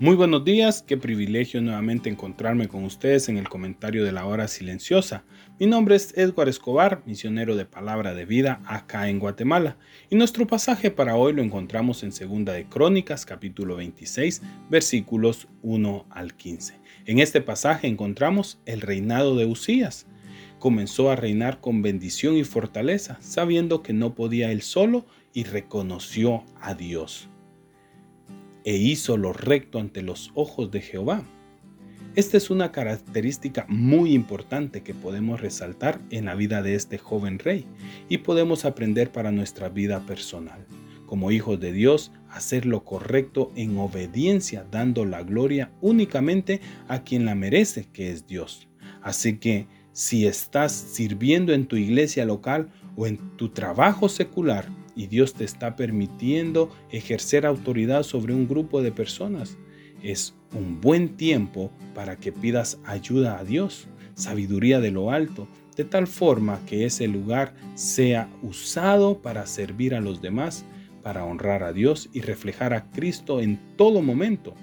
Muy buenos días, qué privilegio nuevamente encontrarme con ustedes en el comentario de la hora silenciosa. Mi nombre es Edward Escobar, misionero de palabra de vida acá en Guatemala, y nuestro pasaje para hoy lo encontramos en Segunda de Crónicas, capítulo 26, versículos 1 al 15. En este pasaje encontramos el reinado de Usías. Comenzó a reinar con bendición y fortaleza, sabiendo que no podía él solo y reconoció a Dios e hizo lo recto ante los ojos de Jehová. Esta es una característica muy importante que podemos resaltar en la vida de este joven rey y podemos aprender para nuestra vida personal. Como hijos de Dios, hacer lo correcto en obediencia, dando la gloria únicamente a quien la merece, que es Dios. Así que si estás sirviendo en tu iglesia local o en tu trabajo secular, y Dios te está permitiendo ejercer autoridad sobre un grupo de personas, es un buen tiempo para que pidas ayuda a Dios, sabiduría de lo alto, de tal forma que ese lugar sea usado para servir a los demás, para honrar a Dios y reflejar a Cristo en todo momento.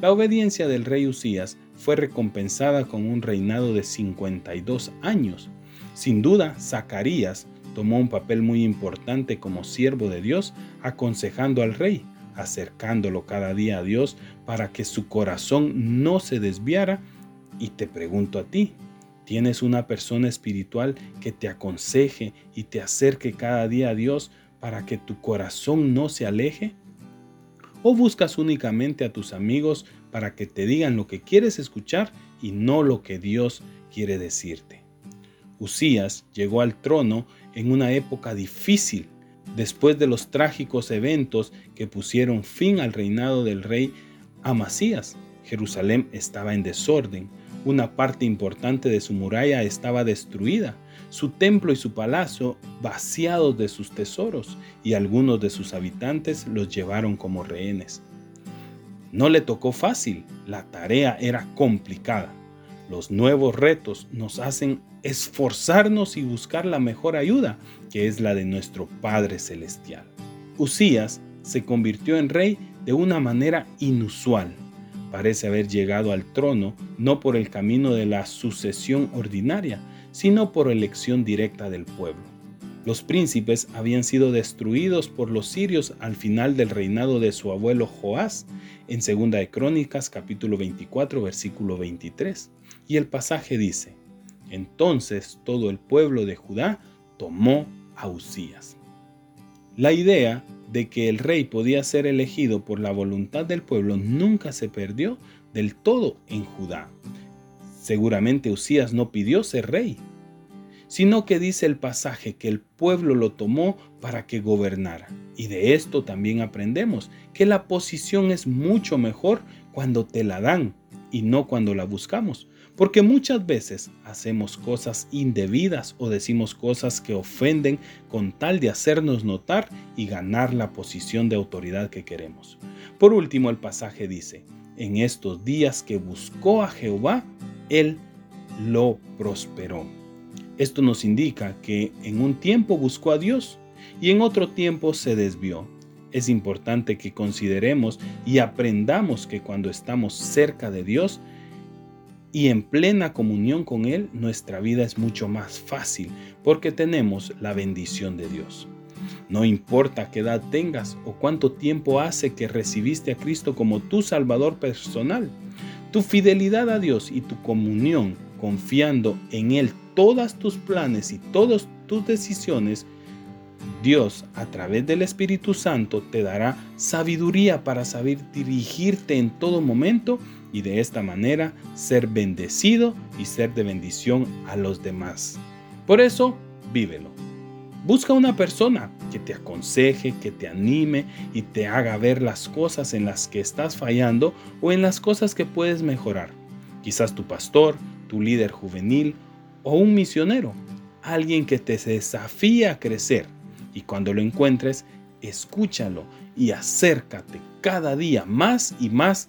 La obediencia del rey Usías fue recompensada con un reinado de 52 años. Sin duda, Zacarías tomó un papel muy importante como siervo de Dios, aconsejando al rey, acercándolo cada día a Dios para que su corazón no se desviara. Y te pregunto a ti, ¿tienes una persona espiritual que te aconseje y te acerque cada día a Dios para que tu corazón no se aleje? ¿O buscas únicamente a tus amigos para que te digan lo que quieres escuchar y no lo que Dios quiere decirte? Usías llegó al trono en una época difícil, después de los trágicos eventos que pusieron fin al reinado del rey Amasías. Jerusalén estaba en desorden, una parte importante de su muralla estaba destruida, su templo y su palacio vaciados de sus tesoros, y algunos de sus habitantes los llevaron como rehenes. No le tocó fácil, la tarea era complicada. Los nuevos retos nos hacen esforzarnos y buscar la mejor ayuda, que es la de nuestro Padre Celestial. Usías se convirtió en rey de una manera inusual. Parece haber llegado al trono no por el camino de la sucesión ordinaria, sino por elección directa del pueblo. Los príncipes habían sido destruidos por los sirios al final del reinado de su abuelo Joás, en 2 de Crónicas capítulo 24 versículo 23. Y el pasaje dice, entonces todo el pueblo de Judá tomó a Usías. La idea de que el rey podía ser elegido por la voluntad del pueblo nunca se perdió del todo en Judá. Seguramente Usías no pidió ser rey, sino que dice el pasaje que el pueblo lo tomó para que gobernara. Y de esto también aprendemos que la posición es mucho mejor cuando te la dan y no cuando la buscamos. Porque muchas veces hacemos cosas indebidas o decimos cosas que ofenden con tal de hacernos notar y ganar la posición de autoridad que queremos. Por último, el pasaje dice, en estos días que buscó a Jehová, él lo prosperó. Esto nos indica que en un tiempo buscó a Dios y en otro tiempo se desvió. Es importante que consideremos y aprendamos que cuando estamos cerca de Dios, y en plena comunión con Él, nuestra vida es mucho más fácil porque tenemos la bendición de Dios. No importa qué edad tengas o cuánto tiempo hace que recibiste a Cristo como tu Salvador personal, tu fidelidad a Dios y tu comunión confiando en Él todas tus planes y todas tus decisiones, Dios a través del Espíritu Santo te dará sabiduría para saber dirigirte en todo momento y de esta manera ser bendecido y ser de bendición a los demás. Por eso, vívelo. Busca una persona que te aconseje, que te anime y te haga ver las cosas en las que estás fallando o en las cosas que puedes mejorar. Quizás tu pastor, tu líder juvenil o un misionero, alguien que te desafía a crecer. Y cuando lo encuentres, escúchalo y acércate cada día más y más